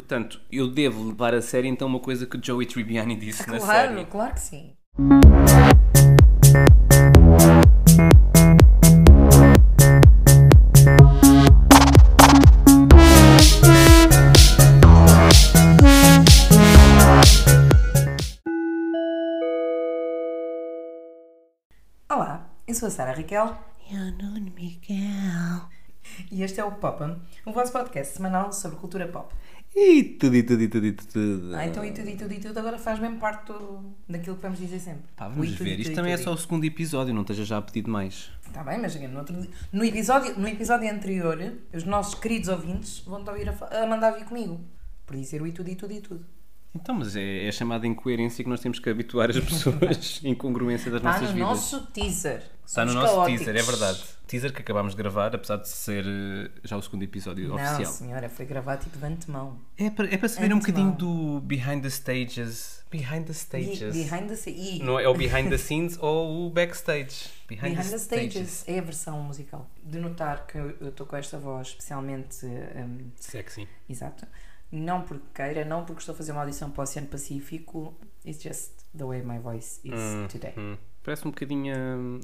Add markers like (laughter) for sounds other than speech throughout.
Portanto, eu devo levar a sério então uma coisa que o Joey Tribbiani disse na Claro, série. claro que sim. Olá, eu sou a Sara Raquel Eu Nuno Miguel. e este é o Pop'em, o vosso podcast semanal sobre cultura pop. E tudo, e tudo, e tudo, e tudo. Ah, então e tudo, e tudo, e tudo agora faz mesmo parte do, daquilo que vamos dizer sempre. Pá, vamos tudo, ver. e Isto tudo, também é tudo, só o segundo episódio, não esteja já a pedir demais. Está bem, mas no, outro, no, episódio, no episódio anterior, os nossos queridos ouvintes vão-te ouvir a, a mandar vir comigo. Por dizer o e tudo, e tudo, e tudo. Então, mas é, é a chamada incoerência que nós temos que habituar as pessoas, (laughs) incongruência das Está nossas no vidas. nosso teaser. Está no Somos nosso caóticos. teaser, é verdade. Teaser que acabámos de gravar, apesar de ser eh, já o segundo episódio Não, oficial. senhora, foi gravado tipo de antemão. É para, é para se ver um bocadinho do behind the stages. Behind the Be- stages. Behind the. Não é, o behind the (laughs) scenes ou o backstage. Behind, Behind the stages é a versão musical. De notar que eu eu estou com esta voz especialmente. hum, Sexy. exato. Não porque queira, não porque estou a fazer uma audição para o Oceano Pacífico. It's just the way my voice is Hum, today. hum. Parece um bocadinho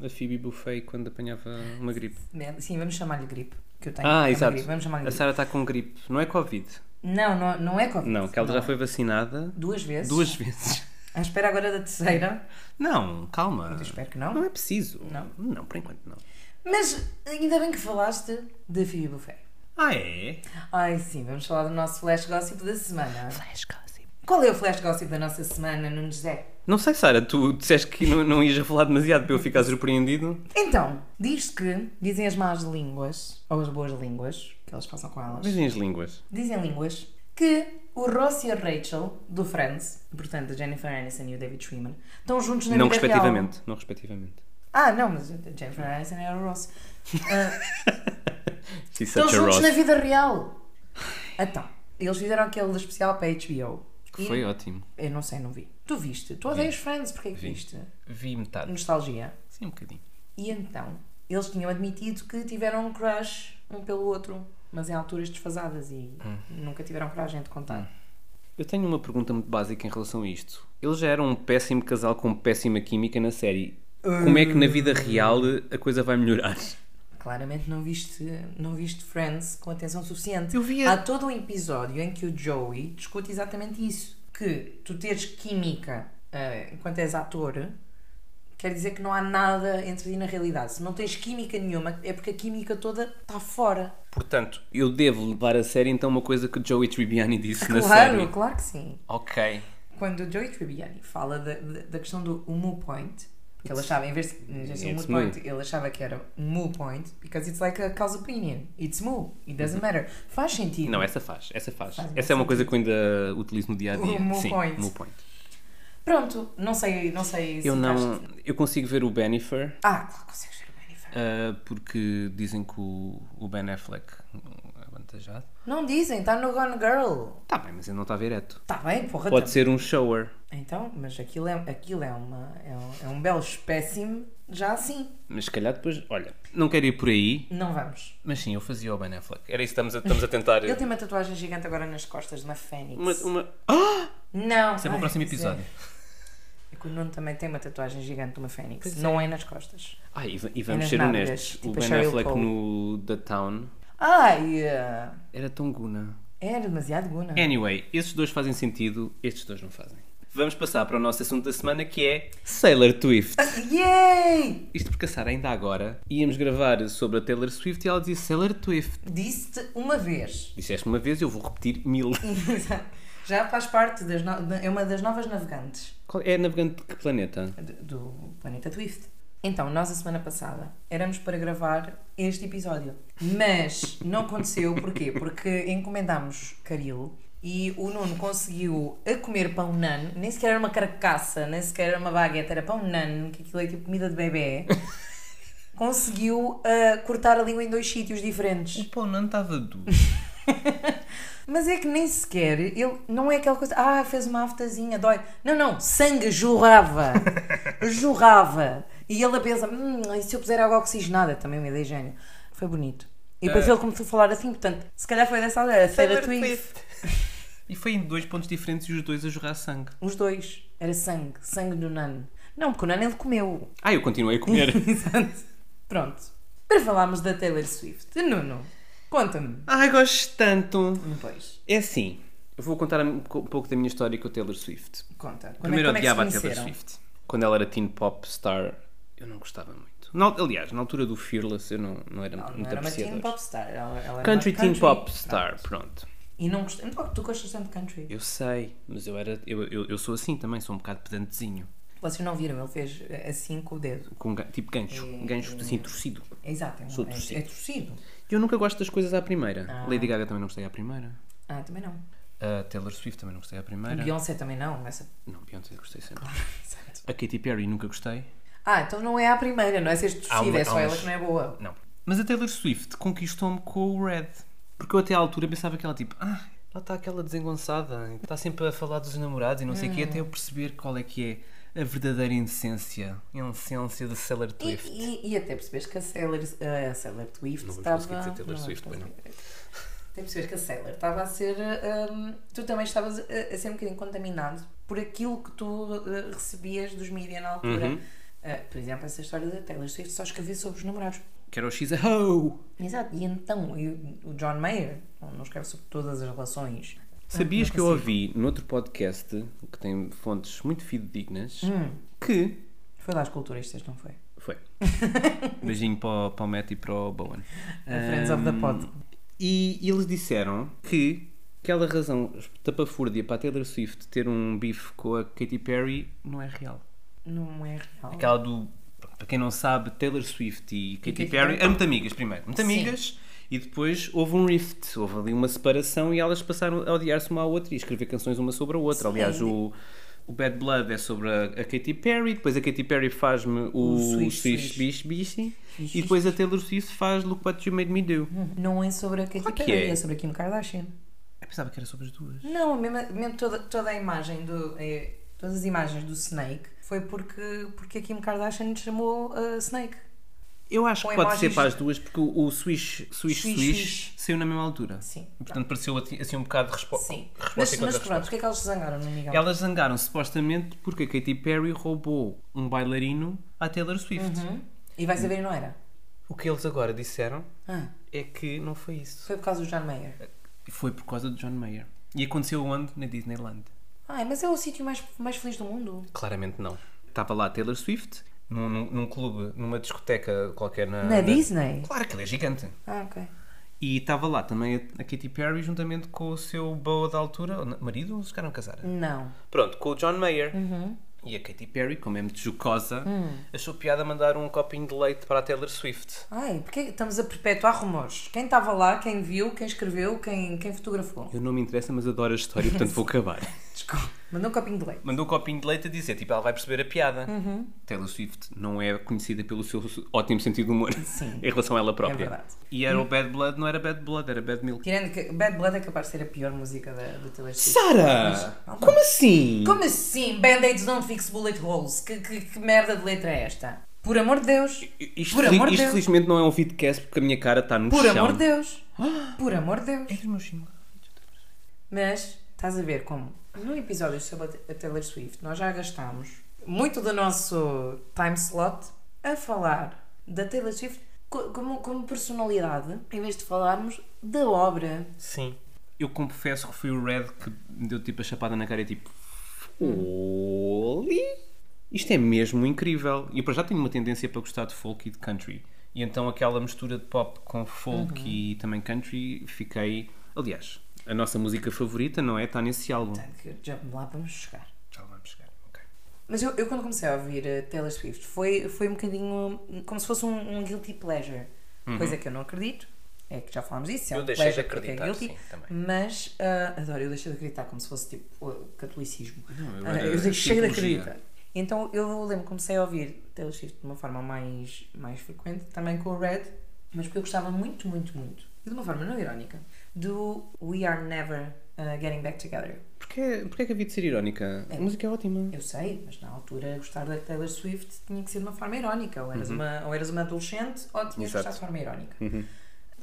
a, a Phoebe Buffet quando apanhava uma gripe. Sim, vamos chamar-lhe gripe. Que eu tenho. Ah, É exato. gripe, Vamos chamar-lhe A gripe. Sara está com gripe. Não é Covid. Não, não, não é Covid. Não, que ela Não já foi vacinada Duas vezes. duas vezes. À espera agora da terceira. Não, calma. Eu espero que não. Não é preciso. Não. Não, por enquanto não. Mas ainda bem que falaste da Phoebe Buffet. Ah, é? Ai sim, vamos falar do nosso flash gossip da semana. Flash gossip. Qual é o flash gossip da nossa semana, Nuno José? Não sei, Sara, tu disseste que não, não ias a falar demasiado para eu ficar surpreendido. Então, diz que dizem as más línguas, ou as boas línguas, que elas passam com elas. Dizem as línguas. Dizem línguas que o Ross e a Rachel, do Friends, portanto a Jennifer Aniston e o David Schwimmer, estão juntos na não vida respectivamente. real. Não respectivamente. Ah, não, mas Jennifer Aniston era o Ross. (laughs) She's estão juntos Ross. na vida real. Então, eles fizeram aquele especial para a HBO. Que E- foi ótimo. Eu não sei, não vi. Tu viste? Tu odeias Friends, porque é que Vi. viste? Vi metade. Nostalgia. Sim, um bocadinho. E então, eles tinham admitido que tiveram um crush um pelo outro, mas em alturas desfasadas e Hum. nunca tiveram coragem de contar. Eu tenho uma pergunta muito básica em relação a isto. Eles já eram um péssimo casal com péssima química na série. Como é que na vida real a coisa vai melhorar? Claramente não viste, não viste Friends com atenção suficiente. Eu vi a- Há todo um episódio em que o Joey discute exatamente isso. Que tu teres química eh, enquanto és ator quer dizer que não há nada entre ti na realidade. Se não tens química nenhuma, é porque a química toda está fora. Portanto, eu devo levar a sério então uma coisa que o Joey Tribbiani disse na Claro, série. claro que sim. Ok. Quando o Joey Tribbiani fala da, da, da questão do o moo point, que ele achava, em vez de um It's moot point, ele achava que era um moo point, because it's like a cause opinion. It's moo. It doesn't matter. Faz sentido. Não, essa faz, essa faz. Faz essa é uma coisa que eu ainda utilizo no dia a dia. O moo Sim, point. moo point. Pronto, não sei, não sei se Eu não. Eu consigo ver o Benifer Ah, claro, consegues ver o Bennifer. ah, porque dizem que o, o Ben Affleck é avantajado. Não dizem, está no Gone Girl. Tá bem, mas ele não está direto. Está bem, porra. Pode tá- ser um shower. Então, mas aquilo é, aquilo é, uma, é, um, é um belo espécime já assim. Mas se calhar depois, olha, não quero ir por aí, Não vamos. mas sim, eu fazia o Ben Affleck. Era isso que estamos a, estamos a tentar. (laughs) Ele tem uma tatuagem gigante agora nas costas de uma fênix. Uma, uma... Ah! Não. Isso é para o próximo é- episódio. É que o Nuno também tem uma tatuagem gigante de uma fênix. Pois não é. nas costas. Ah, e, e vamos nas ser nádegas, honestos. tipo o Ben Affleck Cole. no The Town Ai, eh, era tão guna. é demasiado guna. Anyway, esses dois fazem sentido, estes dois não fazem. Vamos passar para o nosso assunto da semana que é Sailor Swift. Yay! Isto porque a Sara ainda agora íamos gravar sobre a Taylor Swift e ela disse Sailor Swift. Disse-te uma vez. Disseste uma vez e eu vou repetir mil. (laughs) Já faz parte das no... é uma das novas navegantes Qual- É navegante de que planeta? do- do planeta Twift. Então, nós a semana passada éramos para gravar este episódio, mas não aconteceu, porquê? Porque encomendámos caril e o Nuno conseguiu a comer pão nan, nem sequer era uma carcaça, nem sequer era uma baguete, era pão nan, que aquilo é tipo comida de bebê. (laughs) Conseguiu ah, cortar a língua em dois sítios diferentes. pão não estava duro. (laughs) Mas é que nem sequer, ele não é aquela coisa, ah, fez uma aftazinha, dói. Não, não, sangue jorrava. (laughs) jorrava. E ele a pensa, hum, e se eu puser água oxigenada? Também uma ideia gênio. Foi bonito. E depois Ah. ele começou a falar assim, portanto, se calhar foi dessa aldeia, Sailor Swift. E foi em dois pontos diferentes e os dois a jorrar sangue. Os dois. Era sangue. Sangue do Nano. Não, porque o Nano ele comeu. Ah, eu continuei a comer. (laughs) Exato. Pronto. Para falarmos da Taylor Swift. Nuno, conta-me. Ai, gosto tanto. Pois, É assim, eu vou contar um co- pouco da minha história com a Taylor Swift. conta. Quando Primeiro é, como é odiava a Taylor? Swift. Quando ela era teen pop star, eu não gostava muito. Na al- aliás, na altura do Fearless, eu não, não era Não, muito não era uma teen pop star. Ela, ela Country uma teen pop star, pronto. E não gostei. Oh, tu gostas tanto de country? Eu sei, mas eu era eu, eu, eu sou assim também, sou um bocado pedantezinho. Vocês não viram, ele fez eh, assim com o dedo. Com tipo gancho, gancho assim torcido. Exato, é, Sou é, torcido. é torcido. Eu nunca gosto das coisas à primeira. Ah. Lady Gaga também não gostei à primeira. Ah, também não. A Taylor Swift também não gostei à primeira. Beyoncé também não. Essa... Não, Beyoncé gostei sempre. (laughs) Exato. A Katy Perry nunca gostei. Ah, então não é a primeira, não é ser torcida, uma- é só ela que não é boa. Não. Mas a Taylor Swift conquistou-me com o Red. Porque eu até à altura pensava que ela tipo, ah, ela está aquela desengonçada, está sempre a falar dos namorados e não sei o quê, até eu perceber qual é que é a verdadeira essência, a essência da Taylor E, Swift. e, e até percebes que a Sailor, a Sailor Swift Não estava. conseguir dizer Taylor vamos Swift, não. Até percebes que a Sailor estava a ser. hum, tu também estavas a, a ser um bocadinho contaminado por aquilo que tu eh, recebias dos mídia na altura. Uhum. Eh, por exemplo, essa história da Taylor Swift só escrevia sobre os namorados. Que era o She's a Ho! Exato, e então e o John Mayer não escreve sobre todas as relações. Sabias não que eu ouvi noutro podcast, que tem fontes muito fidedignas, Hum. que... Foi lá as culturistas, não foi? Foi. (laughs) Beijinho para, o- para o Matt e para o Bowen. A Friends of the Pod. E eles disseram que aquela razão tapafúrdia para a Taylor Swift ter um bife com a Katy Perry não é real. Não é real. Aquela do. Para quem não sabe, Taylor Swift e Katy Perry eram muito amigas primeiro. Muito Sim. amigas. E depois houve um rift, houve ali uma separação e elas passaram a odiar-se uma à outra e escrever canções uma sobre a outra. Sim. Aliás, o, o Bad Blood é sobre a, a Katy Perry, depois a Katy Perry faz-me o, O Swish. Bish Bishi Swish, e depois a Taylor Swift faz Look What You Made Me Do. Não é sobre a Katy Claro Perry, é. é sobre a Kim Kardashian. Eu pensava que era sobre as duas. Não, mesmo, mesmo toda, toda a imagem do. eh, todas as imagens do Snake foi porque, porque a Kim Kardashian chamou a Snake. Eu acho Com que pode ser para as duas porque o, o Swish, Swish, Swish, Swish, saiu na mesma altura. Sim. Portanto, pareceu assim um bocado de respo Sim. resposta Mas, e mas contra pronto, porque é que eles se zangaram no Miguel? Elas zangaram supostamente porque a Katy Perry roubou um bailarino à Taylor Swift. Uhum. E vai saber, não era? O que eles agora disseram Ah, é que não foi isso. foi por causa do John Mayer. Foi por causa de John Mayer. E aconteceu onde? Na Disneyland. Ai, mas é o sítio mais, mais feliz do mundo. Claramente não. Estava lá Taylor Swift, num, num, num clube, numa discoteca qualquer na. Na Disney? Claro que ele é gigante. Ah, ok. E estava lá também a, Katy Perry juntamente com o seu boa da altura, marido, ou se ficaram a casar? Não. Pronto, com o John Mayer. Uhum. E a Katy Perry, como é muito jocosa, Hum. achou piada mandar um copinho de leite para a Taylor Swift. Ai, porque estamos a perpetuar rumores? Quem estava lá, quem viu, quem escreveu, quem, quem fotografou? Eu não me interessa, mas adoro a história, portanto vou acabar. (laughs) Desculpa. Mandou um copinho de leite. Mandou um copinho de leite a dizer, tipo, ela vai perceber a piada. Uhum. Taylor Swift não é conhecida pelo seu ótimo sentido de humor Sim. (laughs) em relação a ela própria. É verdade. E era o Bad Blood, não era Bad Blood, era Bad Milk. Tirando que Bad Blood é capaz de ser a pior música da, da Taylor Swift. Sara! Como assim? Como assim? Band-aids don't fix bullet holes. Que, que, que merda de letra é esta? Por amor de Deus. Isto, Por amor de isto Deus. felizmente não é um vidcast porque a minha cara está no Por chão. amor de Deus. Por amor de Deus. Os meus símbolos. Mas estás a ver como no episódio sobre a Taylor Swift nós já gastámos muito do nosso time slot a falar da Taylor Swift co- como, como personalidade em vez de falarmos da obra. Sim. Eu confesso que foi o Red que me deu tipo a chapada na cara e tipo. Oli? Isto é mesmo incrível. E eu para já tenho uma tendência para gostar de folk e de country. E então aquela mistura de pop com folk e também country, fiquei. Aliás, a nossa música favorita, não é? Está nesse álbum. Que já lá vamos chegar. Já lá vamos chegar. ok. Mas eu, eu quando comecei a ouvir a Taylor Swift foi, foi um bocadinho como se fosse um, um guilty pleasure. Coisa que eu não acredito. É que já falámos disso. é Uhum. Eu um deixei de porque acreditar, é guilty. sim. Mas ah, adoro, eu deixei de acreditar como se fosse tipo o catolicismo. eu Ah, era eu deixei de cientologia. acreditar. Então eu lembro que comecei a ouvir Taylor Swift de uma forma mais, mais frequente, também com o Red, mas porque eu gostava muito, muito, muito, e de uma forma não irónica, do We Are Never ah, Getting Back Together. Porquê, porquê é que havia de ser irónica? A música é ótima. Eu sei, mas na altura gostar da Taylor Swift tinha que ser de uma forma irónica. Ou eras, uma, ou eras uma adolescente ou tinhas que Exato. gostar de forma irónica.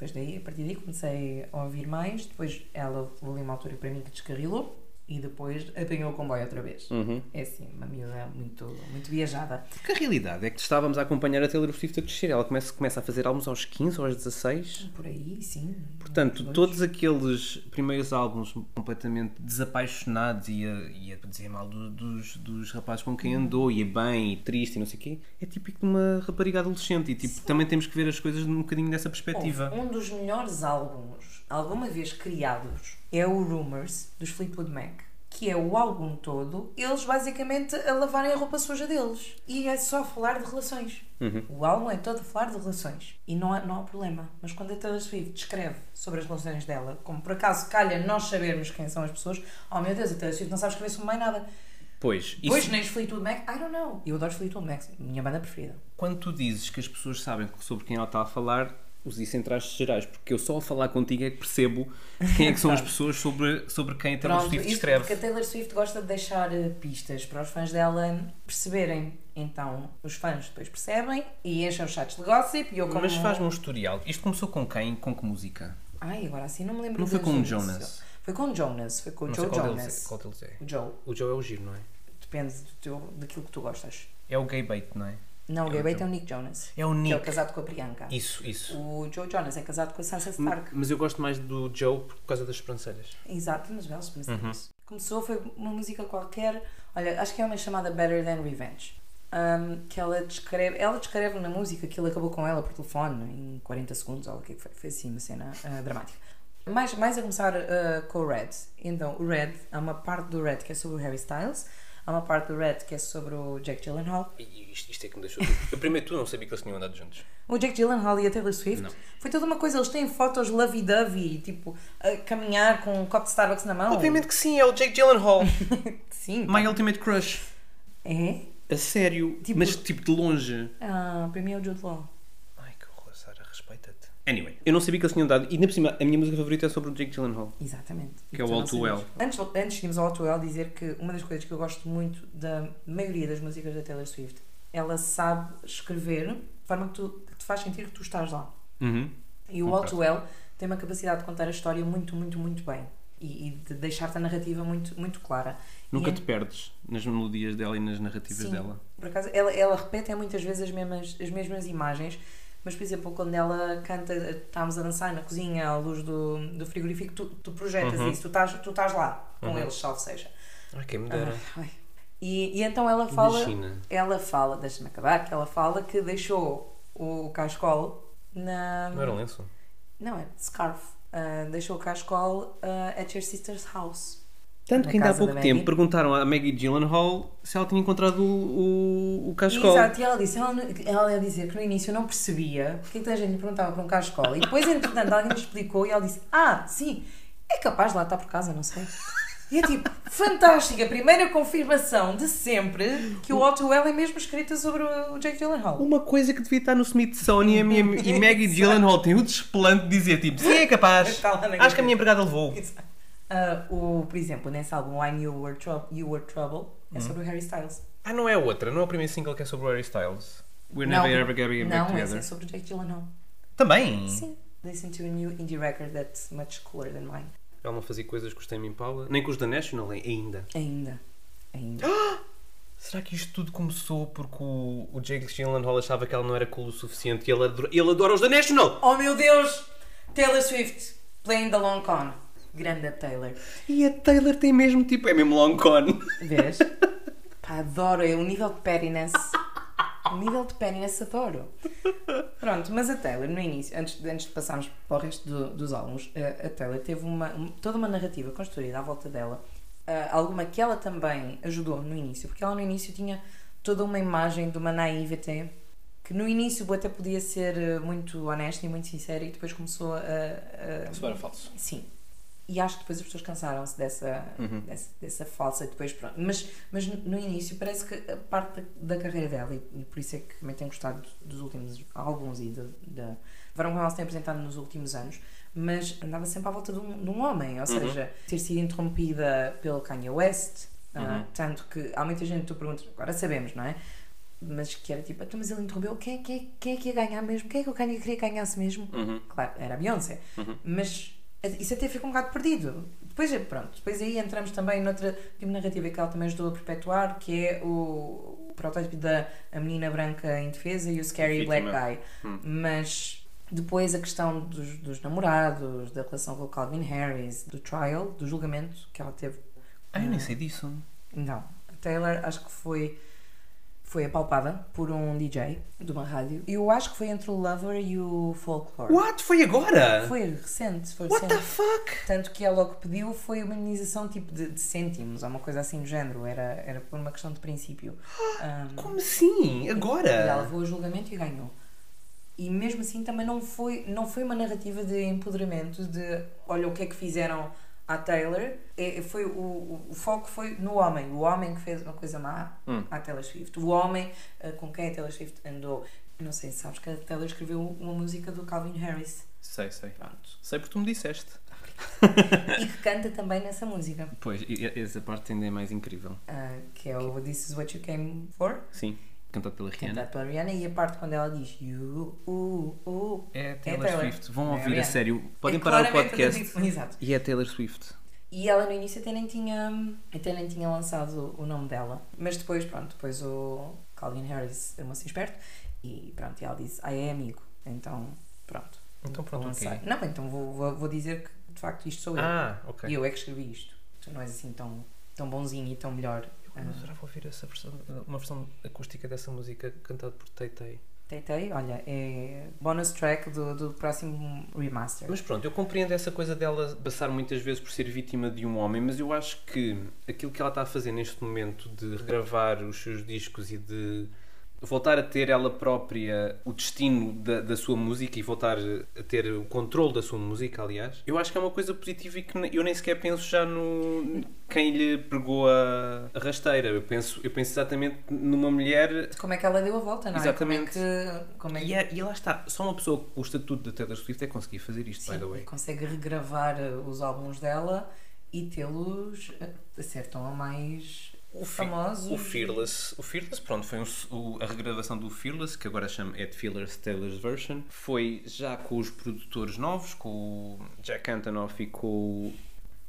Depois daí, a partir daí comecei a ouvir mais, depois ela houve uma altura para mim que descarrilou e depois apanhou o comboio outra vez. Uhum. É assim, uma miúda muito, muito viajada. Porque a realidade é que estávamos a acompanhar a Taylor Swift a crescer. Ela começa, começa a fazer álbuns aos 15 ou aos 16. Por aí, sim. Portanto, todos aqueles primeiros álbuns completamente desapaixonados e a, e a dizer mal do- dos, dos rapazes com quem andou e é bem e triste e não sei o quê, é típico de uma rapariga adolescente e tipo, também temos que ver as coisas num bocadinho dessa perspectiva. Um dos melhores álbuns alguma vez criados é o Rumors dos Fleetwood Mac. Que é o álbum todo, eles basicamente a lavarem a roupa suja deles. E é só falar de relações. O álbum é todo a falar de relações. E não há, não há problema. Mas quando a Taylor Swift descreve sobre as relações dela, como por acaso calha nós sabermos quem são as pessoas, oh meu Deus, a Taylor Swift não sabe escrever sobre mais nada. Pois, Pois isso, nem os Fleetwood Mac, I don't know. Eu adoro os Fleetwood Mac, minha banda preferida. quando tu dizes que as pessoas sabem sobre quem ela está a falar, usa isso em traços gerais, porque eu só a falar contigo é que percebo quem é que são as (laughs) pessoas sobre, sobre quem a Taylor Pronto, Swift isso escreve. porque a Taylor Swift gosta de deixar eh, pistas para os fãs dela perceberem. Então, os fãs depois percebem e enchem os chats de gossip e eu como... Mas faz-me um historial. Isto começou com quem? Com que música? Ai, agora assim não me lembro Não foi com o. Jonas? Foi com o Jonas, foi com o Não Joe qual Jonas. deles, é, qual deles é. O Joe, O Joe é o giro, não é? depende do teu, daquilo que tu gostas. É o gay bait, não é? Não, o É o Bait Joe. é o Nick Jonas. É o Que é o Nick. casado com a Priyanka. Isso, isso. O Joe Jonas é casado com a Sansa Stark. Mas eu gosto mais do Joe por causa das sobrancelhas. Exato, nos belos Uhum. princípios. Começou, foi uma música qualquer, olha, acho que é uma chamada Better Than Revenge. um, que ela descreve, ela descreve na música que ele acabou com ela por telefone em 40 segundos, ou o que é foi, foi assim uma cena ah, dramática. Mais, mais a começar ah, com o Red. Então, o Red, há uma parte do Red que é sobre o Harry Styles, há uma parte do Red que é sobre o Jack Gyllenhaal. E isto, isto é que me deixou. Eu primeiro tu não sabia que eles tinham andado juntos. O Jack Gyllenhaal e a Taylor Swift Não. foi toda uma coisa. Eles têm fotos lovey-dovey, tipo, a caminhar com um copo de Starbucks na mão. Obviamente que sim, é o Jake Gyllenhaal. (laughs) Sim. My Ultimate Crush. É? A sério. Tipo- Mas tipo de longe. Ah, para mim é o Jude Law. Ai que horror, Sara, respeita-te. Anyway, eu não sabia que eles tinham andado. E ainda por cima, a minha música favorita é sobre o Jake Gyllenhaal. Exatamente. Que é o All Too. Well. Antes, antes irmos ao All Too Well, dizer que uma das coisas que eu gosto muito da maioria das músicas da Taylor Swift, ela sabe escrever de forma que, tu, que te faz sentir que tu estás lá. Uhum. E o All Ok. Too Well tem uma capacidade de contar a história muito, muito, muito bem. E, e de deixar-te a narrativa muito, muito clara. Nunca E te perdes nas melodias dela e nas narrativas Sim. dela. Por acaso, ela, ela repete muitas vezes as mesmas, as mesmas imagens, mas, por exemplo, quando ela canta, estávamos a dançar na cozinha à luz do, do frigorífico, tu, tu projetas Uhum. isso, tu estás, tu estás lá com Uhum. eles, salvo seja. Ai, quem me Ah, dera. ai. E, e então ela fala, Imagina. ela fala, deixa-me acabar, que ela fala que deixou o cascol na. Não era um lenço? Não, é scarf. Ah, deixou o cascol ah, at your sister's house. Tanto que ainda há pouco tempo perguntaram à Maggie Gyllenhaal se ela tinha encontrado o, o, o. Exato, e ela disse, ela, ela ia dizer que no início não percebia porque é que a gente perguntava por um cascola. E depois, entretanto, alguém lhe explicou e ela disse, ah, sim, é capaz de lá estar por casa, não sei. E é tipo, fantástica, primeira confirmação de sempre que o Otto Well é mesmo escrita sobre o Jake Gyllenhaal. Uma coisa que devia estar no Smithsonian e, e (laughs) Maggie Gyllenhaal tem o desplante de dizer tipo, sim é capaz. (laughs) Acho que a minha empregada levou. Ah, o, por exemplo, nesse álbum I Knew You Were, You Were Trouble é Uhum. sobre o Harry Styles. Ah, não é outra, não é o primeiro single que é sobre o Harry Styles. We're não, never ever getting back não esse together. é sobre o Jake Gyllenhaal. Também. Sim. Listen to a new indie record that's much cooler than mine. Ela não fazia coisas com os Tame Impala, nem com os da National ainda. Ainda. Ainda. (gasps) Será que isto tudo começou porque o, o Jake Gyllenhaal achava que ela não era cool o suficiente e ele adora, ele adora os da National? Oh meu Deus! Taylor Swift, playing the long con. Grande Taylor. E a Taylor tem mesmo tipo, é mesmo long con. Vês? (laughs) Pá, adoro. É o nível de pettiness. O nível de pettiness adoro. Pronto, mas a Taylor, no início, antes, antes de passarmos para o resto do- dos álbuns, a, a Taylor teve uma, um- toda uma narrativa construída à volta dela. ah, alguma que ela também ajudou no início, porque ela no início tinha toda uma imagem de uma naivete que no início até podia ser eh, muito honesta e muito sincera e depois começou a- a, Isso era falso. Sim. E acho que depois as pessoas cansaram-se dessa, Uhum. dessa, dessa falsa e depois pronto. Mas, mas no início parece que a parte da, da carreira dela, e, e por isso é que também tenho gostado dos últimos álbuns e da, forma como ela se tem apresentado nos últimos anos, mas andava sempre à volta de um, de um homem, ou seja, ter sido interrompida pelo Kanye West, ah, Uhum. tanto que há muita gente que tu perguntas, agora sabemos, não é? mas que era tipo, "Então, mas ele interrompeu, quem, quem, quem é que ia ganhar mesmo? Quem é que eu queria que ganhasse mesmo? Claro, era a Beyoncé. Mas isso até fica um bocado perdido. Depois, pronto, depois aí entramos também noutra tipo narrativa que ela também ajudou a perpetuar, que é o, o protótipo da a menina branca indefesa e o scary black guy. Mas depois a questão dos, dos namorados, da relação com o Calvin Harris, do trial, do julgamento que ela teve. Ah, eu nem sei disso. Não, a Taylor acho que foi foi apalpada por um DJ de uma rádio. E eu acho que foi entre o Lover e o Folklore. What? Foi agora? Foi recente, foi What the fuck? Tanto que ela o que pediu foi uma indenização tipo de, de cêntimos, ou uma coisa assim do género. Era, era por uma questão de princípio. (gasps) Um, Como assim? e ela Agora? levou a julgamento e ganhou. E mesmo assim também não foi, não foi uma narrativa de empoderamento de olha o que é que fizeram à Taylor. É, foi, o, o, foco foi no homem. O homem que fez uma coisa má Hum. à Taylor Swift. O homem eh, com quem a Taylor Swift andou. Não sei se sabes que a Taylor escreveu uma música do Calvin Harris. Sei, sei. Pronto. Sei porque tu me disseste. (laughs) e que canta também nessa música. Pois, essa parte ainda é mais incrível. ah, que é o This Is What You Came For. Sim, cantado pela Rihanna. Cantado pela Rihanna. E a parte quando ela diz You, uh, uh, É Taylor, Taylor. Swift. Vão É a ouvir a sério. Podem É parar o podcast. Exato. E é Taylor Swift. E ela no início até nem tinha, até nem tinha lançado o nome dela. Mas depois, pronto, depois o Calvin Harris é assim esperto e pronto, e ela disse, ah, é amigo. Então, pronto. Então pronto, ok. lançar. Não, então vou, vou, vou dizer que de facto isto sou eu. Ah, ok. E eu é que escrevi isto. Tu não és assim tão, tão bonzinho e tão melhor. Eu adorava ouvir essa versão, uma versão acústica dessa música cantada por Tay. Tentei, olha, é bonus track do, do próximo remaster. Mas pronto, eu compreendo essa coisa dela passar muitas vezes por ser vítima de um homem, mas eu acho que aquilo que ela está a fazer neste momento de regravar os seus discos e de voltar a ter ela própria o destino da, da sua música e voltar a ter o controle da sua música, aliás, eu acho que é uma coisa positiva e que eu nem sequer penso já no quem lhe pregou a, a rasteira. Eu penso, eu penso exatamente numa mulher Como é que ela deu a volta, não é? Exatamente. Como é que, como é que e, é, e lá está, só uma pessoa com o estatuto da Taylor Swift é conseguir fazer isto, by the Sim, way. consegue regravar uh, os álbuns dela e tê-los uh, a ser tão mais O, famosos. o Fearless, o Fearless, pronto, foi um o- a regravação do Fearless, que agora chama Ed Fearless Taylor's Version, foi já com os produtores novos, com o Jack Antonoff e com, o-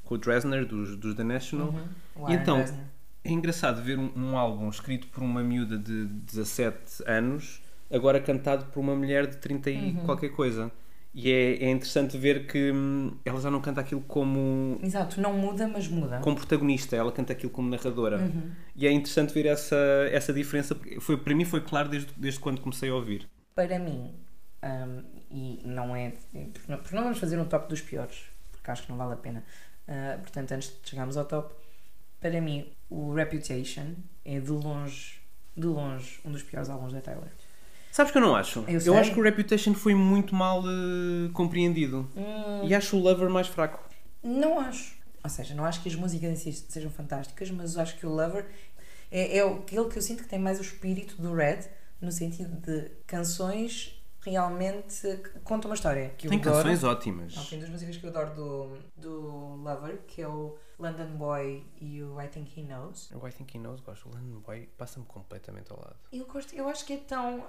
com o Dresner dos, dos The National. Uhum, E então, Dresner. é engraçado ver um, um álbum escrito por uma miúda de 17 anos, agora cantado por uma mulher de 30 e Uhum. qualquer coisa. E é, é interessante ver que hum, ela já não canta aquilo como, Exato, não muda, mas muda. como protagonista, ela canta aquilo como narradora. Uhum. E é interessante ver essa, essa diferença, porque foi, para mim foi claro desde, desde quando comecei a ouvir. Para mim, um, e não é. Porque não, porque não vamos fazer um top dos piores, porque acho que não vale a pena. Uh, portanto, antes de chegarmos ao top, para mim, o Reputation é de longe, de longe, um dos piores álbuns da Taylor. Sabes que eu não acho? Eu sei. acho que o Reputation foi muito mal eh, compreendido. Hum, E acho o Lover mais fraco. Não acho. Ou seja, não acho que as músicas em si sejam fantásticas, mas acho que o Lover é, é aquele que eu sinto que tem mais o espírito do Red, no sentido de canções realmente que contam uma história. Que eu Tem adoro. canções ótimas. Não, tem duas músicas que eu adoro do, do Lover, que é o London Boy e o I Think He Knows. O I Think He Knows, gosto. O London Boy passa-me completamente ao lado. Eu gosto, eu acho que é tão.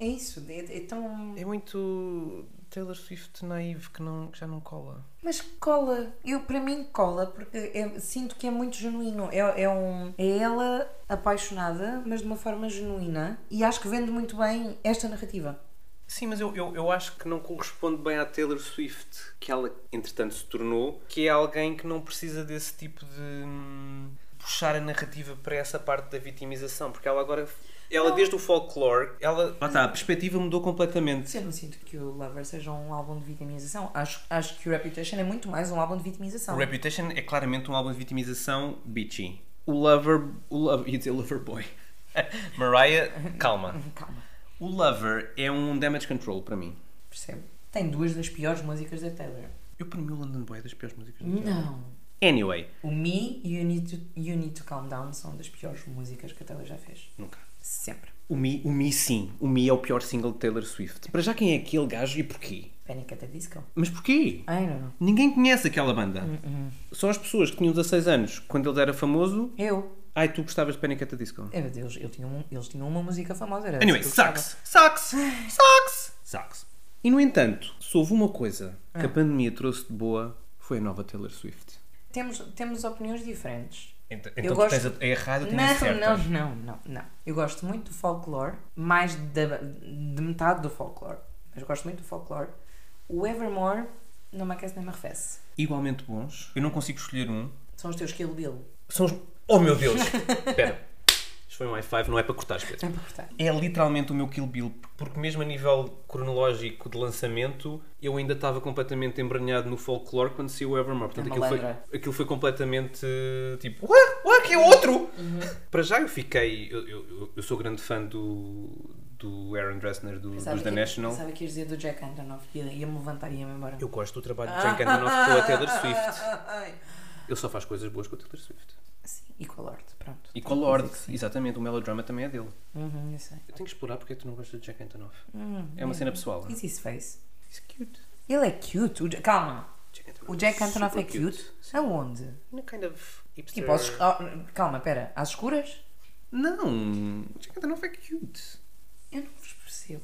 É isso, é, é tão. É muito Taylor Swift naive que, não, que já não cola. Mas cola, eu para mim cola, porque é- sinto que é muito genuíno. É, é, um, é ela apaixonada, mas de uma forma genuína, e acho que vende muito bem esta narrativa. Sim, mas eu, eu, eu acho que não corresponde bem à Taylor Swift, que ela entretanto se tornou, que é alguém que não precisa desse tipo de hum, puxar a narrativa para essa parte da vitimização, porque ela agora, ela desde o folklore, ela. Ah tá, a perspectiva mudou completamente. Eu não sinto que o Lover seja um álbum de vitimização. Acho, acho que o Reputation é muito mais um álbum de vitimização. O Reputation é claramente um álbum de vitimização bitchy. O Lover. O Lover. ia dizer Lover Boy. (laughs) Mariah, calma. (laughs) Calma, O Lover é um damage control para mim. percebo. Tem duas das piores músicas da Taylor. Eu, para mim, o London Boy é das piores músicas da Taylor. Não. Anyway, O Me e You Need, to, you Need to Calm Down são das piores músicas que a Taylor já fez. nunca. Sempre. O Me, o Me sim. O Me é o pior single de Taylor Swift. Para já, quem é aquele gajo e porquê? Panic at the Disco. Mas porquê? I don't know. Ninguém conhece aquela banda. Hum, Só as pessoas que tinham 16 anos quando ele era famoso. Eu. Ai, tu gostavas de Panic at the Disco? Era deles, eu tinha um- eles tinham uma música famosa. Era Anyway, sucks, sucks, sucks, sucks. E no entanto, se houve uma coisa que Ah. a pandemia trouxe de boa, foi a nova Taylor Swift. Temos, temos opiniões diferentes. Então, Eu então gosto- tu tens a, errada, a Não, não, não, não, não. Eu gosto muito do folclore, mais da- de, metade do folclore. Mas gosto muito do folclore. O Evermore não me aquece nem me arrefece. Igualmente bons. Eu não consigo escolher um. São os teus Kill Bill. São os... Oh meu Deus! (laughs) Espera. Foi um high five, não é para cortar, Pedro. É para cortar. É literalmente o meu Kill Bill, porque mesmo a nível cronológico de lançamento, eu ainda estava completamente embranhado no folclore quando saiu o Evermore. Portanto, É aquilo foi, aquilo foi completamente tipo, ué, ué, que é outro! Para já eu fiquei, eu, eu, eu sou grande fã do, do Aaron Dressner do, Pensava dos The que- National. Pensava que ias dizer do Jack Antonoff. Ia- Ia-me levantar e ia-me embora. Eu gosto do trabalho de Jack Antonoff com a Taylor (laughs) Swift. Ele só faz coisas boas com a Taylor Swift. Sim, e com a Lorde, pronto. E com a Lorde, exatamente, o melodrama também é dele. Uhum, eu sei. Eu tenho que explorar porque é que tu não gostas de Jack Antonoff. Hum, É uma cena pessoal. Is his face? He's cute. Ele é cute. O Calma. Jack O Jack Antonoff é super cute? Aonde? In a kind of hipster... Tipo, aos, oh, calma, pera. Às escuras? Não, Jack Antonoff é cute. Eu não vos percebo.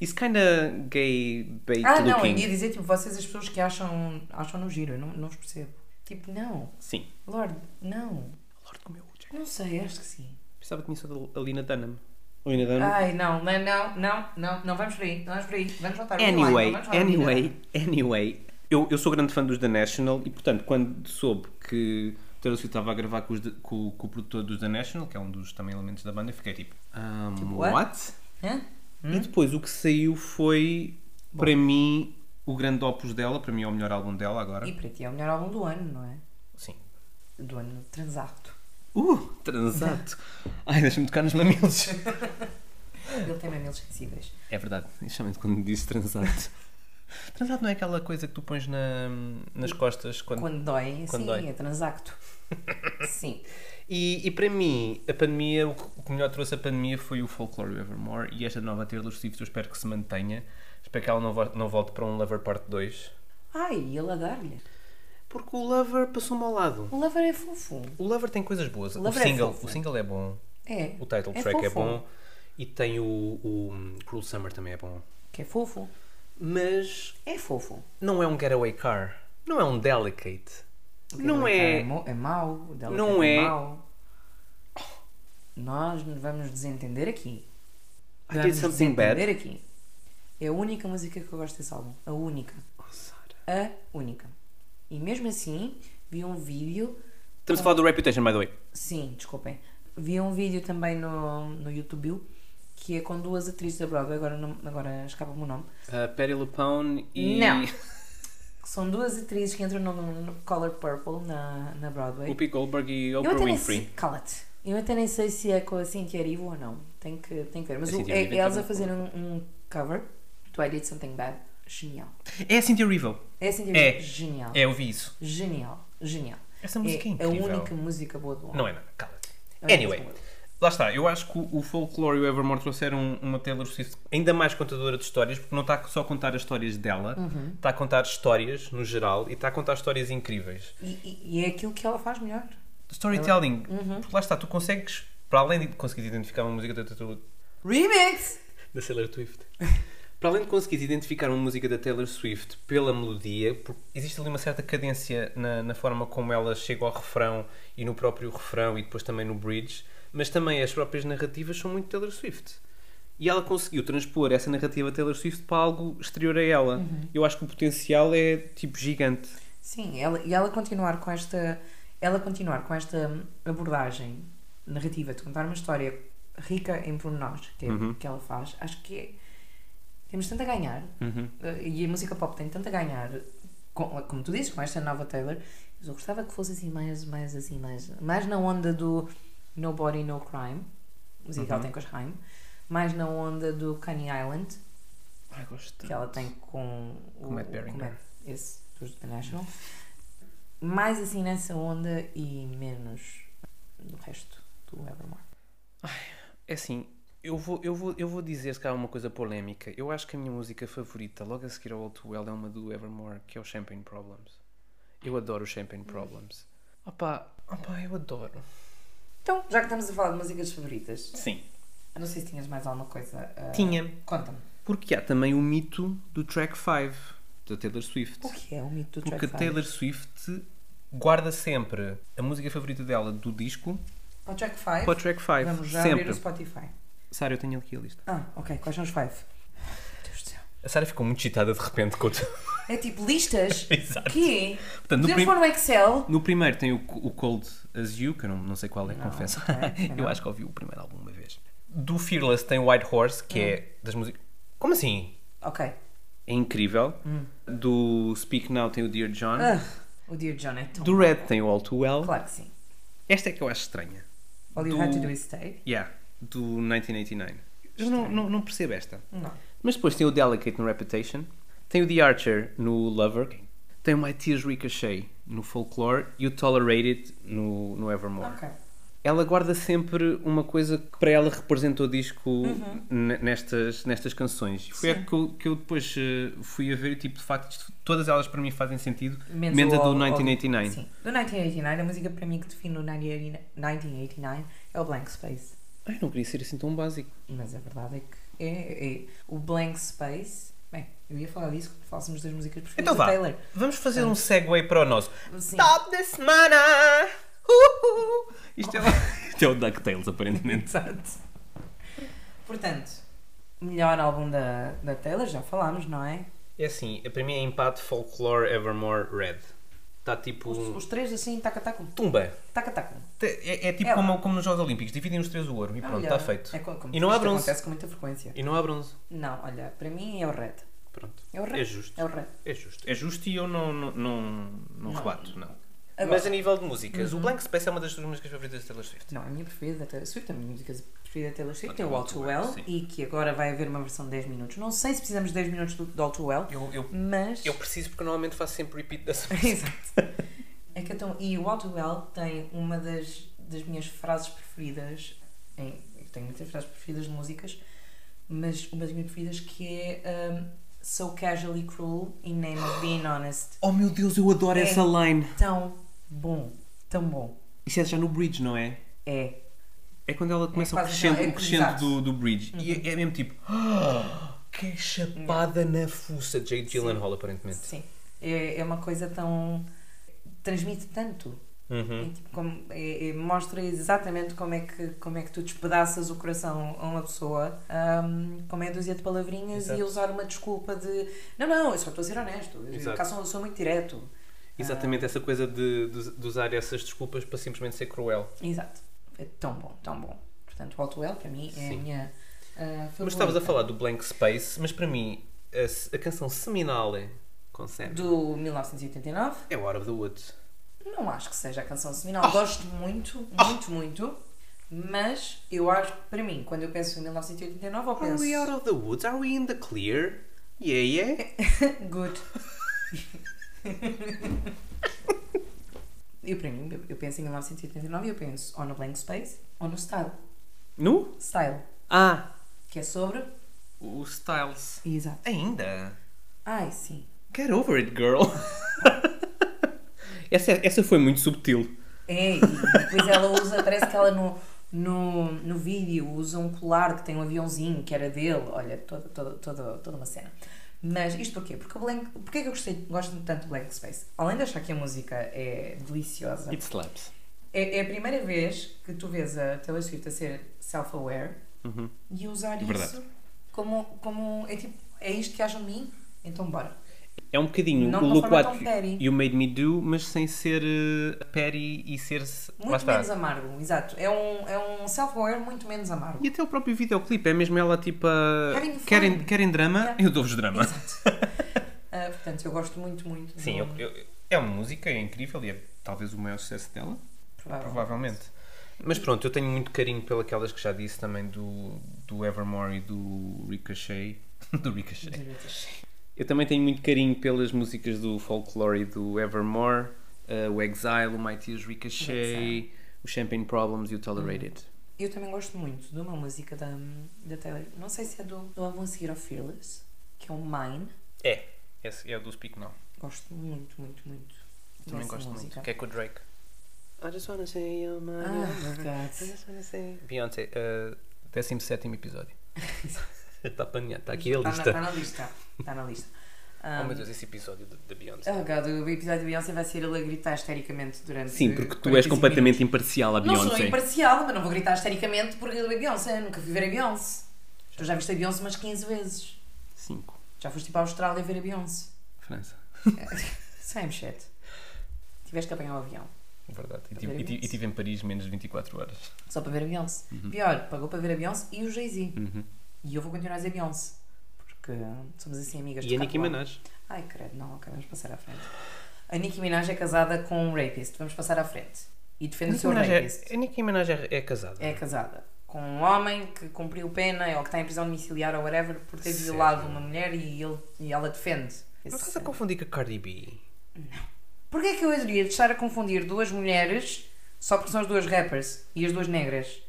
He's kinda gay bait Ah, não, eu looking. ia dizer, tipo, vocês as pessoas que acham, acham no giro. Eu não, não vos percebo. Tipo, não. Sim. Lorde, não. Lorde comeu o Jack. Não sei, acho que sim. Pensava que tinha sido a Lina Dunham. A Lina Dunham. Ai, não, não, não, não, não, não vamos por aí. Não vamos por aí. Vamos voltar ao Anyway, vamos anyway, anyway. Eu, eu sou grande fã dos The National e, portanto, quando soube que Taylor Swift estava a gravar com, os de- com- com o produtor dos The National, que é um dos também elementos da banda, eu fiquei tipo, um, Tipo, what? what? Hã? E depois o que saiu foi, para mim, o grande opus dela, para mim é o melhor álbum dela agora. E para ti é o melhor álbum do ano, não é? Sim. Do ano transacto. Uh, transato. (laughs) Ai, deixa-me tocar nos mamilos. (laughs) Ele tem mamilos sensíveis. É verdade, especialmente quando disse transato. (laughs) transato não é aquela coisa que tu pões na- nas costas quando... Quando dói, Quando sim, dói. é transacto. sim. E, e para mim, a pandemia, o que, o que melhor trouxe a pandemia foi o Folklore Evermore e esta nova Taylor Swift eu espero que se mantenha. Espero que ela não, vo- não volte para um Lover Part 2. Ai, ele a dar-lhe. Porque o Lover passou-me ao lado. O Lover é fofo. O Lover tem coisas boas. O O, é single, fofo. o single é bom. É. O title É track é, fofo. bom. E tem o, o Cruel Summer também é bom. Que é fofo. Mas É fofo. não é um getaway car. Não é um delicate. O Não é- É, é mau. O Delicate Não é- mau. Nós nos vamos desentender aqui. I did Vamos something bad. desentender aqui. É a única música que eu gosto desse álbum. A única. Oh, Sara. A única. E mesmo assim, vi um vídeo. Estamos a falar do Reputation, by the way. Sim, desculpem. Vi um vídeo também no, no YouTube que é com duas atrizes da Broadway, agora, não, agora escapa-me o nome. Uh, Patty LuPone e Não. São duas atrizes que entram no, no Color Purple na, na Broadway. Whoopi Goldberg e Oprah Winfrey. cala-te. Eu até nem sei se é com a Cynthia Erivo ou não. Tem que, tem que ver. Mas A o, é, é elas a fazerem um, um cover do I Did Something Bad. Genial. É a Cynthia Erivo. É a Cynthia É. Genial. É, eu vi isso. Genial. Genial. Essa música é, é a incrível. única música boa do álbum. Não é nada, cala-te. É a Anyway, lá está. Eu acho que o Folklore e o Evermore trouxeram uma Taylor Swift ainda mais contadora de histórias, porque não está só a contar as histórias dela, Uhum. está a contar histórias no geral e está a contar histórias incríveis. E, e- e é aquilo que ela faz melhor. Storytelling. Uhum. Porque lá está, tu consegues, para além de conseguir identificar uma música da, da, Remix! da Taylor Swift. (laughs) Para além de conseguires identificar uma música da Taylor Swift pela melodia, porque existe ali uma certa cadência na, na forma como ela chega ao refrão e no próprio refrão e depois também no bridge, mas também as próprias narrativas são muito Taylor Swift. E ela conseguiu transpor essa narrativa Taylor Swift para algo exterior a ela. Eu acho que o potencial é tipo gigante. Sim, ela, e ela continuar com esta ela continuar com esta abordagem narrativa de contar uma história rica em pormenores que, Uhum. que ela faz, acho que é- temos tanto a ganhar Uhum. eh, e a música pop tem tanto a ganhar com, como tu dizes, com esta nova Taylor mas eu gostava que fosse assim mais, mais assim, mais, mais na onda do Nobody No Crime música que ela Uhum. tem com as Haim mais na onda do Coney Island Ai, que ela tem com Com Matt Berninger. Matt- esse dos The National. Mais assim nessa onda e menos do resto do Evermore. É assim, eu vou, eu, vou, eu vou dizer se calhar uma coisa polémica. Eu acho que a minha música favorita, logo a seguir ao All Too Well, é uma do Evermore, que é o Champagne Problems. Eu adoro o Champagne Problems. Opa, opa, eu adoro. Então, já que estamos a falar de músicas favoritas, Sim. eu não sei se tinhas mais alguma coisa. a- Tinha. Conta-me. Porque há também o mito do track 5 da Taylor Swift. O que é o mito do Porque track a five? Taylor Swift guarda sempre a música favorita dela do disco Para o track 5, para o track 5. vamos já abrir Sempre. o Spotify. Sara, eu tenho aqui a lista. Ah, ok. Quais são os 5? Deus do céu. A Sara ficou muito excitada de repente com o... (laughs) É tipo listas? (laughs) Exato. Quê? Portanto, no, Podemos prim- pôr no Excel? no primeiro tem o, o Cold As You, que eu não, não sei qual é, Não, confesso. ok, (laughs) eu não. acho que ouvi o primeiro álbum uma vez. Do Fearless tem White Horse, que é das músicas... Como assim? Ok. É incrível. Do Speak Now tem o Dear John. Ah, o Dear John é tão. Do Red tem o All Too Well. Claro que sim. Esta é que eu acho estranha. All you Do- had to do is stay. Yeah, do 1989. Eu não, não, não percebo esta. Não. Mas depois tem o Delicate no Reputation, tem o The Archer no Lover, tem o My Tears Ricochet no Folklore e o Tolerated no, no Evermore. Ok. Ela guarda sempre uma coisa que para ela representou o disco n- nestas, nestas canções. Foi Uhum. A que eu, que eu depois eh, fui a ver e, tipo, de facto, isto- todas elas para mim fazem sentido, Menos menos, o a do All- 1989. Sim. Do 1989, a música para mim que define o 1989 é o Blank Space. Ai, não queria ser assim tão básico. Mas a verdade é que é, é o Blank Space. Bem, eu ia falar disso quando falássemos das músicas preferidas Então da vá, Taylor. vamos fazer um segue para o nosso. Sim. Stop the semana! Uhu! Isto, é, o- (laughs) isto é o DuckTales, aparentemente. Exato. Portanto, melhor álbum da, da Taylor, já falámos, não é? É assim, para mim é empate Folklore Evermore Red. Está tipo. Os, os três assim, taca-taco. Tumba. Taca-taco. É, é tipo É, como, como nos Jogos Olímpicos, dividem os três o ouro e pronto, Olha, está feito. É co- como E não há bronze. acontece com muita frequência. E não há bronze. Não, olha, para mim é o Red. Pronto. É o Red. É justo. É o Red. É justo. É justo e eu não, não, não, não, Não. rebato, não. Agora- Mas a nível de músicas, o Blank Space é uma das tuas músicas favoritas da Taylor Swift. Não, a minha preferida da Taylor Swift, a minha música preferida da Taylor Swift é o All Too Well sim. e que agora vai haver uma versão de 10 minutos. Não sei se precisamos de 10 minutos do, do All Too Well, Eu, eu, mas. eu preciso porque normalmente faço sempre repeat dessa (laughs) Exato. É que então, e o All Too Well tem uma das, das minhas frases preferidas. Em, tenho muitas frases preferidas de músicas, mas uma das minhas preferidas que é um, So Casually Cruel in Name of Being Honest. Oh meu Deus, eu adoro É. essa line. Tão bom, tão bom. Isso é já no bridge, não é? É. É quando ela começa o quase crescendo, é- o crescendo do, do bridge. E é, é mesmo tipo. "Ah, que chapada na fuça de Jake Gyllenhaal, aparentemente. Sim. É, é uma coisa tão. transmite tanto. Uhum. É tipo como- é- é- mostra exatamente como é, que, como é que tu despedaças o coração a uma pessoa ahm, com meia dúzia de palavrinhas Exato. e usar uma desculpa de não, não, eu só estou a ser honesto, eu Exato. cá sou, sou muito direto. Exatamente essa coisa de, de, usar essas desculpas para simplesmente ser cruel. Exato. É tão bom, tão bom. Portanto, o Alto Well, para mim, é Sim. a minha ah, favorita. Mas estavas a falar do Blank Space, mas para mim a, a canção seminal com Sam Do 1989. é o Out of the Woods. Não acho que seja a canção Oh. seminal. Gosto muito, muito, muito. Mas eu acho que, para mim, quando eu penso em 1989, eu Are penso. we out of the woods? Are we in the clear? Yeah, yeah. (laughs) Good. (laughs) eu, para mim, eu penso em 1989 e eu penso ou no Blank Space ou no Style. No? Style, Ah, que é sobre. o Styles. Exato. Ainda? Ai, sim. Get over it, girl. (laughs) essa, essa foi muito subtil. É, e depois ela usa, parece que ela no, no, no vídeo usa um colar que tem um aviãozinho que era dele. Olha, toda, toda, toda, toda uma cena. Mas isto porquê? Porque o Blank, porquê que eu gostei, gosto tanto de Blank Space? Além de achar que a música é deliciosa, It slaps. é, é a primeira vez que tu vês a Taylor Swift a ser self-aware Uhum. e usar Verdade. isso como, como é tipo, é isto que acham de mim? Então bora. É um bocadinho Não o Look What. You Made Me Do, mas sem ser uh, petty e ser. Muito menos amargo, exato. É um, é um self-aware muito menos amargo. E até o próprio videoclipe, é mesmo ela tipo fun. Querem, querem drama? Yeah. Eu dou-vos drama. Exato. (laughs) Ah, portanto, eu gosto muito, muito. Sim, do- eu- eu- é uma música é incrível e é talvez o maior sucesso dela, provavelmente. provavelmente. Mas pronto, eu tenho muito carinho pelas que já disse também do, do Evermore e do Ricochet. (laughs) do Ricochet. Eu também tenho muito carinho pelas músicas do Folklore e do Evermore, uh, o Exile, o My Tears Ricochet, o Champagne Problems e o Tolerated. Eu também gosto muito de uma música da, da Taylor. Não sei se é do, do álbum a seguir ao Fearless, que é o Mine. É, esse é o do Speak Now. Gosto muito, muito, muito. Também gosto música. muito. Que é com o Drake. just wanna say you're my Ah. God. I just wanna say- (laughs) Beyoncé, uh, 17 episódio. (laughs) (laughs) Está planeado, está aqui a Está na, lista. está na lista. Está na lista. (laughs) Oh Um, meu Deus, esse episódio da da Beyoncé. Oh God, o episódio de Beyoncé vai ser ele a gritar histericamente durante. Sim, porque tu 45 és completamente minutos. imparcial a Não sou Beyoncé. imparcial, mas não vou gritar histericamente porque ele é Beyoncé. Nunca fui ver a Beyoncé. Tu já viste a Beyoncé umas 15 vezes. 5. Já foste tipo à Austrália ver a Beyoncé. França. (laughs) Same shit. Tiveste que apanhar o avião. Verdade. E Para tive, a e tive- Beyoncé. em Paris menos de 24 horas. Só para ver a Beyoncé. Pior, pagou para ver a Beyoncé e o Jay-Z. Uhum. E eu vou continuar a dizer Beyoncé. Porque somos assim amigas E de a Nicki. Minaj. Ai, credo, não, ok, vamos passar à frente. A Nicki Minaj é casada com um rapist. Vamos passar à frente. E defende o seu rapist. é, a Nicki Minaj é, é casada. É casada com um homem que cumpriu pena ou que está em prisão domiciliar ou whatever por ter Sério? violado uma mulher e, ele, e ela defende. Não estás a confundir com a Cardi B? Porquê é que eu iria estar a confundir duas mulheres só porque são as duas rappers e as duas negras?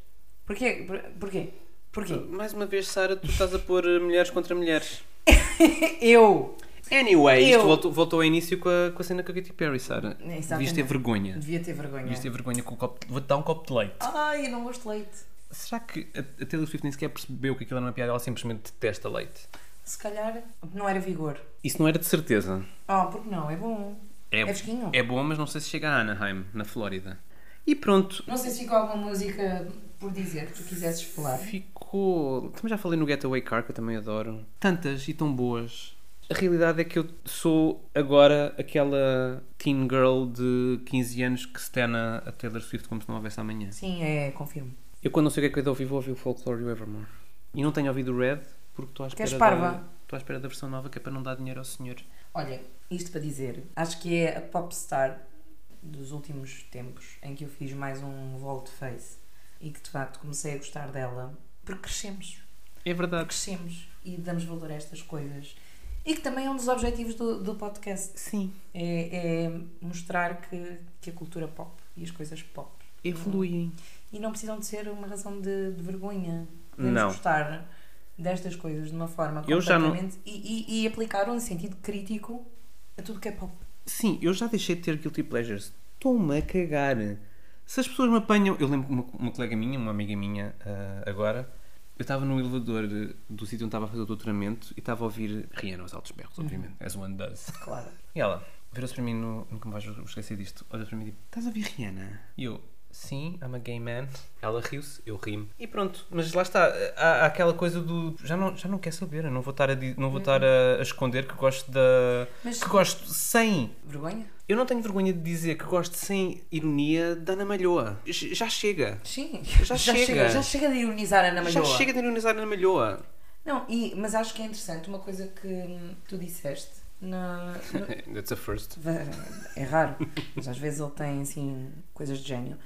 Porquê? Por- Porquê? Porquê? Mais uma vez, Sara, tu estás a pôr eh, mulheres contra mulheres. (laughs) Eu Anyway, isto Eu- voltou, voltou ao início com a, com a cena com a Katy Perry, Sara. Devias ter vergonha. devia ter vergonha. Devias ter vergonha com o copo. Vou-te dar um copo de leite. Ai, eu não gosto de leite. Será que a, a Taylor Swift nem sequer percebeu que aquilo era uma piada? Ela simplesmente detesta leite. Se calhar não era vigor. Isso não era de certeza. Oh, porque não? É bom. É fresquinho. É bom, mas não sei se chega a Anaheim, na Flórida. E pronto, Não sei se ficou alguma música por dizer que tu quisesses falar. ficou. Também já falei no Getaway Car, que eu também adoro. Tantas e tão boas. A realidade é que eu sou agora aquela teen girl de 15 anos que stena a Taylor Swift como se não houvesse amanhã. Sim, é, confirmo. Eu quando não sei o que é que eu de ouvir, vou ouvir o Folklore e o Evermore. E não tenho ouvido o Red porque estou à espera da, parva. estou à espera da versão nova que é para não dar dinheiro ao senhor. Olha, isto para dizer, acho que é a popstar dos últimos tempos em que eu fiz mais um volte-face e que de facto comecei a gostar dela porque crescemos. É verdade. Crescemos e damos valor a estas coisas. E que também é um dos objetivos do, do podcast. Sim. É, é mostrar que, que a cultura pop e as coisas pop Evoluem. e não precisam de ser uma razão de, de vergonha. Podemos Não. gostar destas coisas de uma forma Eu já não- completamente e, e, e aplicar um sentido crítico a tudo que é pop. Sim, eu já deixei de ter guilty pleasures. Estou-me a cagar. Se as pessoas me apanham. Eu lembro que uma, uma colega minha, uma amiga minha, ah, agora, eu estava no elevador eh, do sítio onde estava a fazer o doutoramento e estava a ouvir Rihanna aos altos berros, obviamente, as one does. Claro. E ela virou-se para mim, no, nunca mais vou esquecer disto, olha para mim e disse: Estás a ouvir Rihanna? E eu, sim, I'm a gay man. Ela riu-se, eu rimo. E pronto, mas lá está, há, há aquela coisa do. Já não, já não quer saber, eu não vou estar a, não vou estar a, a esconder que gosto da. Mas- que gosto sem. Vergonha? Eu não tenho vergonha de dizer que gosto sem ironia da Ana Malhoa. Já chega. Sim. Já (laughs) chega. Já chega de ironizar a Ana Já Malhoa. chega de ironizar a Ana Malhoa. Não, e, mas acho que é interessante uma coisa que tu disseste. Na, no- (laughs) That's a first. é raro, mas às vezes ele tem assim coisas de gênio.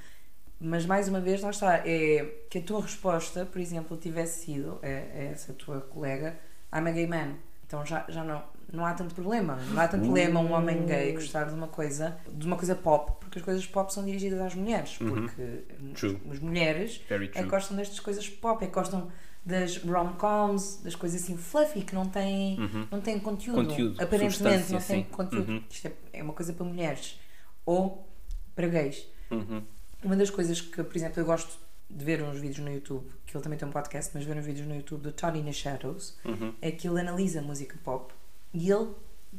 Mas mais uma vez, lá está, é que a tua resposta, por exemplo, tivesse sido a, a essa tua colega, I'm a gay man. Então já, já não, não há tanto problema. Não há tanto problema um homem gay gostar de uma coisa, de uma coisa pop, porque as coisas pop são dirigidas às mulheres. Porque True. as mulheres Very é que gostam destas coisas pop, é que gostam das rom-coms, das coisas assim fluffy que não têm, não têm conteúdo. Uhum. Conteúdo, Aparentemente não têm sim. conteúdo. Uhum. Isto é, é uma coisa para mulheres. Ou para gays. Uma das coisas que, por exemplo, eu gosto de ver uns vídeos no YouTube, que ele também tem um podcast, mas ver uns vídeos no YouTube do Tony na Shadows, Uhum. é que ele analisa música pop e ele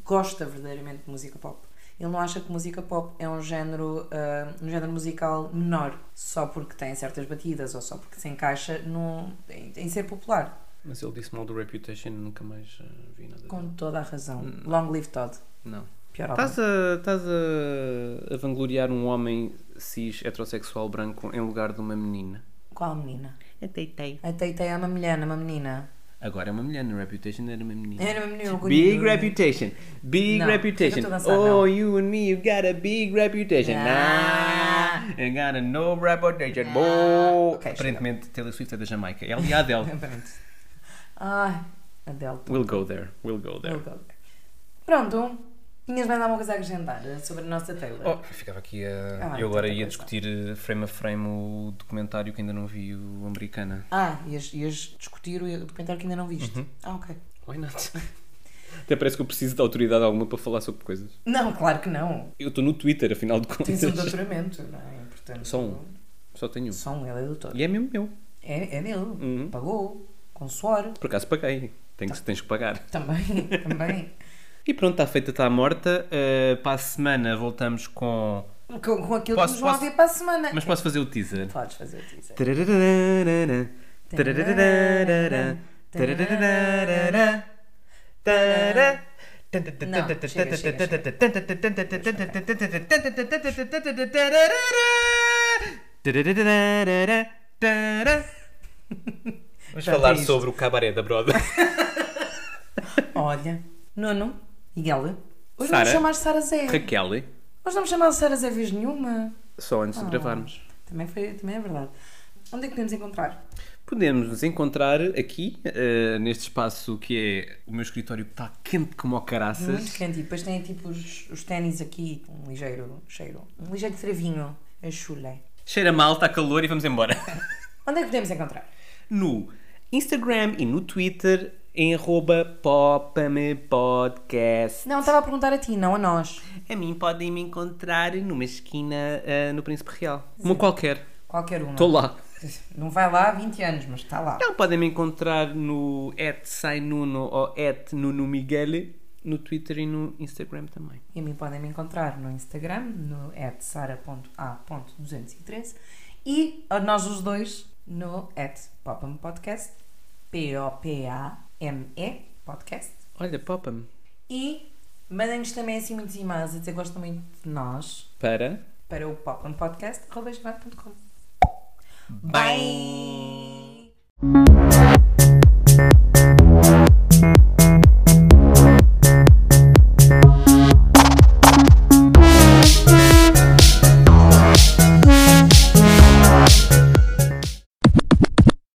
gosta verdadeiramente de música pop. Ele não acha que música pop é um género, ah, um género musical menor, só porque tem certas batidas ou só porque se encaixa no, em, em ser popular. Mas ele disse mal do Reputation nunca mais uh, vi nada. Com toda a razão. Hum. Long Live Todd. Não. Estás a, estás a, a vangloriar um homem cis heterossexual branco em lugar de uma menina? Qual menina? A Teitei. A Teitei é uma mulher, não é uma menina. Agora é uma mulher, no Reputation era uma menina. Era uma menina. Big reputation, big Não, reputation. oh, não. you and me, you got a big reputation. Ah. Nah, you got a no reputation. Ah. Boa. Ok, Aparentemente, Taylor Swift é da Jamaica. Ela e a Adele. (laughs) Ai, Adele. we'll go there. We'll go there. We'll go there. Pronto. Tinhas mais alguma coisa a acrescentar sobre a nossa Taylor? Oh, ficava aqui a. Ah, eu agora tanta ia coisa. discutir eh, frame a frame o documentário que ainda não vi, o Americana. Ah, ias, ias discutir o documentário que ainda não viste. Uhum. Ah, ok. Why not? (laughs) Até parece que eu preciso de autoridade alguma para falar sobre coisas. Não, claro que não. Eu estou no Twitter, afinal de contas. Tens um doutoramento, não é? Portanto, Portanto, Só um. Só tenho um. Só um, ele é doutor. E é mesmo meu. É, é dele. Uhum. Pagou. Com suor. Por acaso paguei. Tens, tens que pagar. Também, (laughs) também. E pronto, está feita, está morta. Uh, para a semana voltamos com. Com, com aquilo Posso- que nos vão ver para a semana. Mas posso fazer o teaser? Podes fazer o teaser. Não, chega, chega. Vamos falar sobre o cabaré da Broda. Olha, Nuno, Miguel, hoje Sara? vamos chamar Sara Zé. Raquel, Hoje vamos chamar Sara Zé vez nenhuma. só antes de Oh. gravarmos. Também, foi, também é verdade. Onde é que podemos encontrar? Podemos nos encontrar aqui, eh, neste espaço que é o meu escritório que está quente como o Muito caraças. quente. E depois tem tipo os, os ténis aqui, um ligeiro cheiro. Um ligeiro travinho. É chulé. Cheira mal, está calor e vamos embora. (laughs) Onde é que podemos encontrar? No Instagram e no Twitter em arroba Popa-me Podcast. Não, estava a perguntar a ti, não a nós. A mim podem me encontrar numa esquina eh, no Príncipe Real. Uma qualquer. Qualquer uma. Estou lá. (laughs) Não vai lá há 20 anos, mas está lá. Não, podem me encontrar no at Sainuno ou at Nuno Miguel no Twitter e no Instagram também. E a mim podem me encontrar no Instagram, no sara.a.213 e a nós os dois no popame podcast, P-O-P-A-M-E podcast. Olha, popa-me. E mandem-nos também assim muitos e-mails a dizer que gostam muito de nós Para. para o popamepodcast.com. Bye. Bye.